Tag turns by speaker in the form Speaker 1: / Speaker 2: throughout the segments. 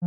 Speaker 1: Hoy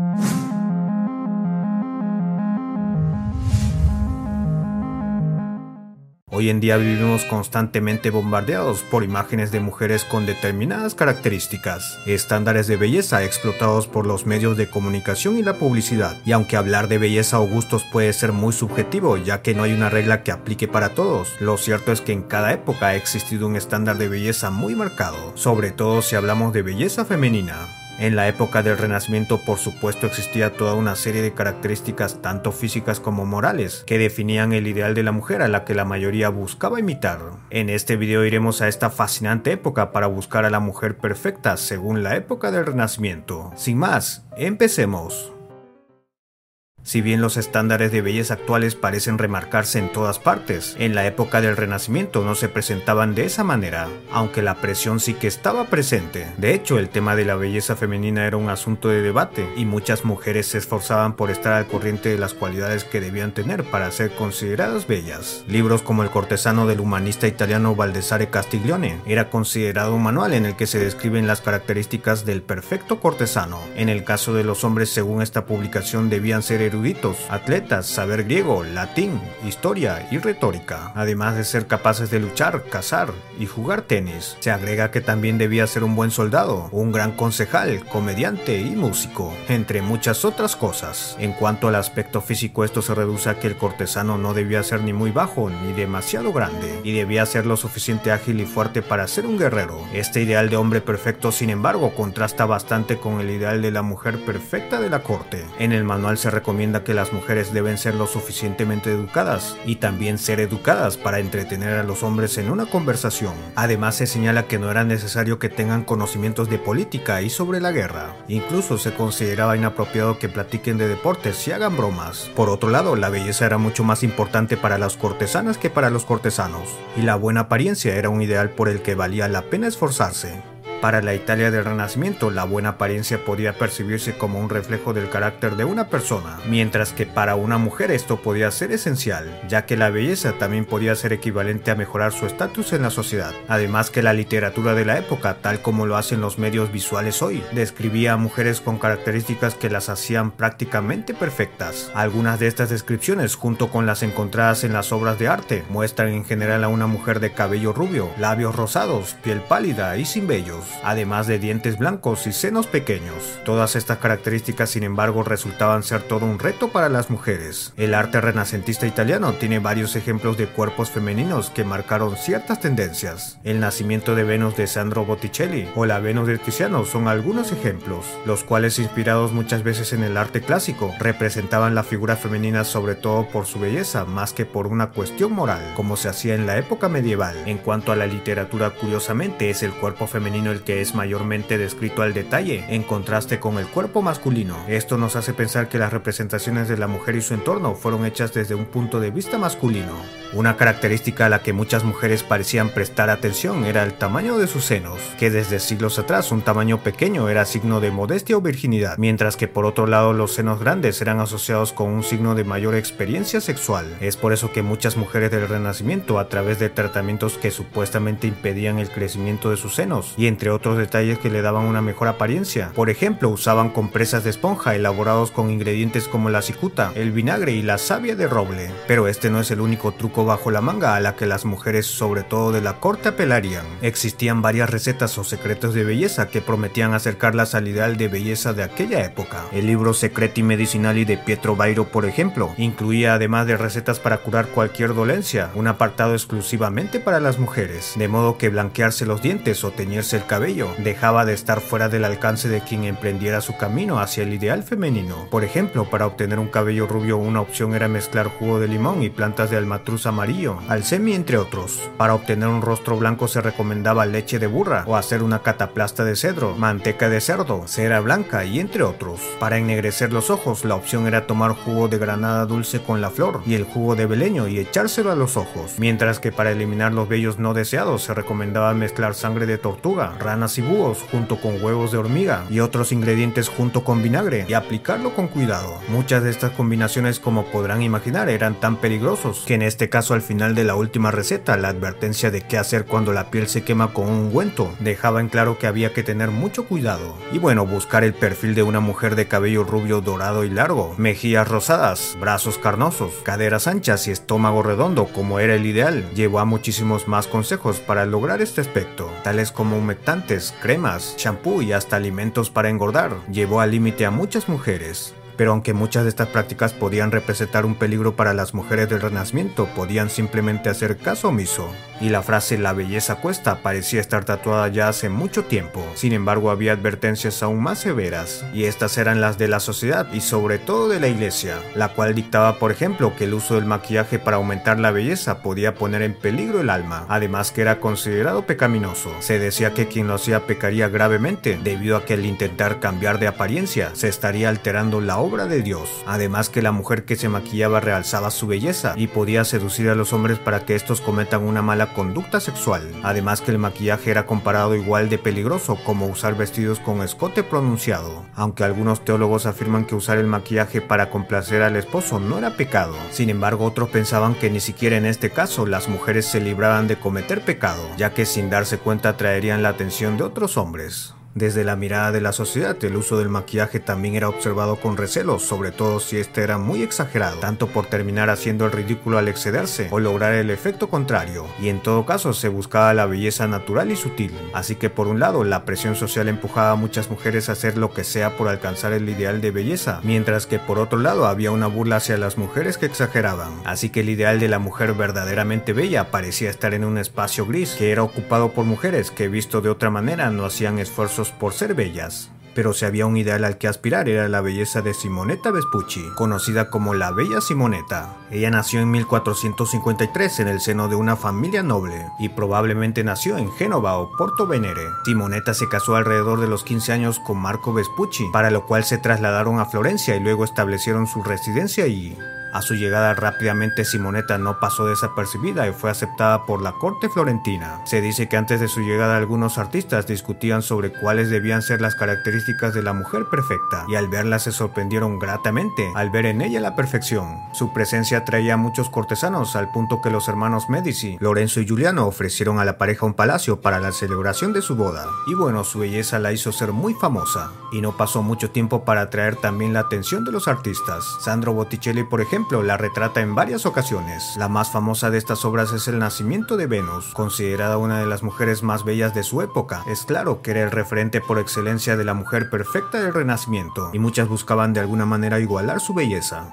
Speaker 1: en día vivimos constantemente bombardeados por imágenes de mujeres con determinadas características, estándares de belleza explotados por los medios de comunicación y la publicidad. Y aunque hablar de belleza o gustos puede ser muy subjetivo, ya que no hay una regla que aplique para todos, lo cierto es que en cada época ha existido un estándar de belleza muy marcado, sobre todo si hablamos de belleza femenina. En la época del Renacimiento, por supuesto, existía toda una serie de características tanto físicas como morales que definían el ideal de la mujer a la que la mayoría buscaba imitar. En este video iremos a esta fascinante época para buscar a la mujer perfecta según la época del Renacimiento. Sin más, empecemos. Si bien los estándares de belleza actuales parecen remarcarse en todas partes, en la época del Renacimiento no se presentaban de esa manera, aunque la presión sí que estaba presente. De hecho, el tema de la belleza femenina era un asunto de debate, y muchas mujeres se esforzaban por estar al corriente de las cualidades que debían tener para ser consideradas bellas. Libros como El cortesano del humanista italiano Baldessare Castiglione era considerado un manual en el que se describen las características del perfecto cortesano. En el caso de los hombres, según esta publicación, debían ser eruditos, atletas, saber griego, latín, historia y retórica, además de ser capaces de luchar, cazar y jugar tenis. Se agrega que también debía ser un buen soldado, un gran concejal, comediante y músico, entre muchas otras cosas. En cuanto al aspecto físico, esto se reduce a que el cortesano no debía ser ni muy bajo ni demasiado grande, y debía ser lo suficiente ágil y fuerte para ser un guerrero. Este ideal de hombre perfecto, sin embargo, contrasta bastante con el ideal de la mujer perfecta de la corte. En el manual se recomienda que las mujeres deben ser lo suficientemente educadas y también ser educadas para entretener a los hombres en una conversación. Además se señala que no era necesario que tengan conocimientos de política y sobre la guerra. Incluso se consideraba inapropiado que platiquen de deportes y hagan bromas. Por otro lado, la belleza era mucho más importante para las cortesanas que para los cortesanos, y la buena apariencia era un ideal por el que valía la pena esforzarse. Para la Italia del Renacimiento, la buena apariencia podía percibirse como un reflejo del carácter de una persona, mientras que para una mujer esto podía ser esencial, ya que la belleza también podía ser equivalente a mejorar su estatus en la sociedad. Además que la literatura de la época, tal como lo hacen los medios visuales hoy, describía a mujeres con características que las hacían prácticamente perfectas. Algunas de estas descripciones, junto con las encontradas en las obras de arte, muestran en general a una mujer de cabello rubio, labios rosados, piel pálida y sin vellos además de dientes blancos y senos pequeños. Todas estas características, sin embargo, resultaban ser todo un reto para las mujeres. El arte renacentista italiano tiene varios ejemplos de cuerpos femeninos que marcaron ciertas tendencias. El nacimiento de Venus de Sandro Botticelli o la Venus de Tiziano son algunos ejemplos, los cuales inspirados muchas veces en el arte clásico, representaban la figura femenina sobre todo por su belleza más que por una cuestión moral, como se hacía en la época medieval. En cuanto a la literatura, curiosamente es el cuerpo femenino el que es mayormente descrito al detalle, en contraste con el cuerpo masculino. Esto nos hace pensar que las representaciones de la mujer y su entorno fueron hechas desde un punto de vista masculino. Una característica a la que muchas mujeres parecían prestar atención era el tamaño de sus senos, que desde siglos atrás un tamaño pequeño era signo de modestia o virginidad, mientras que por otro lado los senos grandes eran asociados con un signo de mayor experiencia sexual. Es por eso que muchas mujeres del Renacimiento, a través de tratamientos que supuestamente impedían el crecimiento de sus senos, y entre otros detalles que le daban una mejor apariencia. Por ejemplo, usaban compresas de esponja elaborados con ingredientes como la cicuta, el vinagre y la savia de roble. Pero este no es el único truco bajo la manga a la que las mujeres, sobre todo de la corte, apelarían. Existían varias recetas o secretos de belleza que prometían acercarlas al ideal de belleza de aquella época. El libro Secreti Medicinali de Pietro Bairo, por ejemplo, incluía además de recetas para curar cualquier dolencia, un apartado exclusivamente para las mujeres, de modo que blanquearse los dientes o teñirse el cabello dejaba de estar fuera del alcance de quien emprendiera su camino hacia el ideal femenino. Por ejemplo, para obtener un cabello rubio una opción era mezclar jugo de limón y plantas de almatruz amarillo, alcemi entre otros. Para obtener un rostro blanco se recomendaba leche de burra o hacer una cataplasta de cedro, manteca de cerdo, cera blanca y entre otros. Para ennegrecer los ojos la opción era tomar jugo de granada dulce con la flor y el jugo de beleño y echárselo a los ojos, mientras que para eliminar los vellos no deseados se recomendaba mezclar sangre de tortuga, ranas y búhos junto con huevos de hormiga y otros ingredientes junto con vinagre y aplicarlo con cuidado. Muchas de estas combinaciones como podrán imaginar eran tan peligrosos que en este caso al final de la última receta la advertencia de qué hacer cuando la piel se quema con un ungüento dejaba en claro que había que tener mucho cuidado. Y bueno, buscar el perfil de una mujer de cabello rubio dorado y largo, mejillas rosadas, brazos carnosos, caderas anchas y estómago redondo como era el ideal, llevó a muchísimos más consejos para lograr este aspecto, tales como humectantes, cremas, champú y hasta alimentos para engordar. Llevó al límite a muchas mujeres pero aunque muchas de estas prácticas podían representar un peligro para las mujeres del Renacimiento, podían simplemente hacer caso omiso. Y la frase la belleza cuesta parecía estar tatuada ya hace mucho tiempo. Sin embargo, había advertencias aún más severas, y estas eran las de la sociedad y sobre todo de la iglesia, la cual dictaba, por ejemplo, que el uso del maquillaje para aumentar la belleza podía poner en peligro el alma, además que era considerado pecaminoso. Se decía que quien lo hacía pecaría gravemente, debido a que al intentar cambiar de apariencia se estaría alterando la obra de Dios. Además que la mujer que se maquillaba realzaba su belleza y podía seducir a los hombres para que estos cometan una mala conducta sexual. Además que el maquillaje era comparado igual de peligroso como usar vestidos con escote pronunciado. Aunque algunos teólogos afirman que usar el maquillaje para complacer al esposo no era pecado. Sin embargo, otros pensaban que ni siquiera en este caso las mujeres se libraban de cometer pecado, ya que sin darse cuenta atraerían la atención de otros hombres. Desde la mirada de la sociedad, el uso del maquillaje también era observado con recelo, sobre todo si este era muy exagerado, tanto por terminar haciendo el ridículo al excederse o lograr el efecto contrario, y en todo caso se buscaba la belleza natural y sutil. Así que por un lado, la presión social empujaba a muchas mujeres a hacer lo que sea por alcanzar el ideal de belleza, mientras que por otro lado había una burla hacia las mujeres que exageraban. Así que el ideal de la mujer verdaderamente bella parecía estar en un espacio gris, que era ocupado por mujeres que visto de otra manera no hacían esfuerzos por ser bellas. Pero si había un ideal al que aspirar era la belleza de Simonetta Vespucci, conocida como la Bella Simonetta. Ella nació en 1453 en el seno de una familia noble y probablemente nació en Génova o Porto Venere. Simonetta se casó alrededor de los 15 años con Marco Vespucci, para lo cual se trasladaron a Florencia y luego establecieron su residencia allí. A su llegada rápidamente Simonetta no pasó desapercibida y fue aceptada por la corte florentina. Se dice que antes de su llegada algunos artistas discutían sobre cuáles debían ser las características de la mujer perfecta y al verla se sorprendieron gratamente al ver en ella la perfección. Su presencia atraía a muchos cortesanos al punto que los hermanos Medici, Lorenzo y Giuliano ofrecieron a la pareja un palacio para la celebración de su boda. Y bueno, su belleza la hizo ser muy famosa y no pasó mucho tiempo para atraer también la atención de los artistas. Sandro Botticelli por la retrata en varias ocasiones. La más famosa de estas obras es El nacimiento de Venus, considerada una de las mujeres más bellas de su época. Es claro que era el referente por excelencia de la mujer perfecta del Renacimiento, y muchas buscaban de alguna manera igualar su belleza.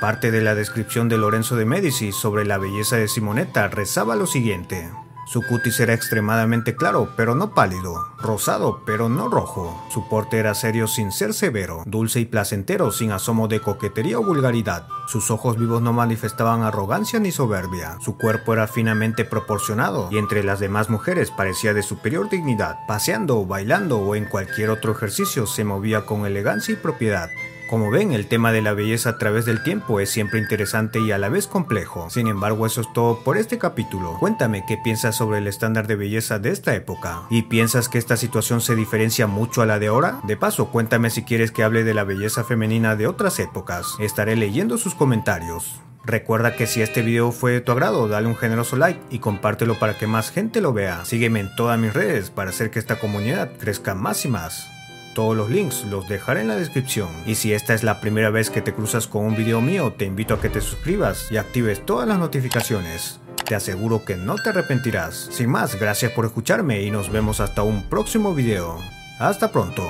Speaker 1: Parte de la descripción de Lorenzo de Medici sobre la belleza de Simonetta rezaba lo siguiente. Su cutis era extremadamente claro, pero no pálido, rosado, pero no rojo. Su porte era serio sin ser severo, dulce y placentero, sin asomo de coquetería o vulgaridad. Sus ojos vivos no manifestaban arrogancia ni soberbia. Su cuerpo era finamente proporcionado y entre las demás mujeres parecía de superior dignidad. Paseando, bailando o en cualquier otro ejercicio se movía con elegancia y propiedad. Como ven, el tema de la belleza a través del tiempo es siempre interesante y a la vez complejo. Sin embargo, eso es todo por este capítulo. Cuéntame qué piensas sobre el estándar de belleza de esta época. ¿Y piensas que esta situación se diferencia mucho a la de ahora? De paso, cuéntame si quieres que hable de la belleza femenina de otras épocas. Estaré leyendo sus comentarios. Recuerda que si este video fue de tu agrado, dale un generoso like y compártelo para que más gente lo vea. Sígueme en todas mis redes para hacer que esta comunidad crezca más y más. Todos los links los dejaré en la descripción. Y si esta es la primera vez que te cruzas con un video mío, te invito a que te suscribas y actives todas las notificaciones. Te aseguro que no te arrepentirás. Sin más, gracias por escucharme y nos vemos hasta un próximo video. Hasta pronto.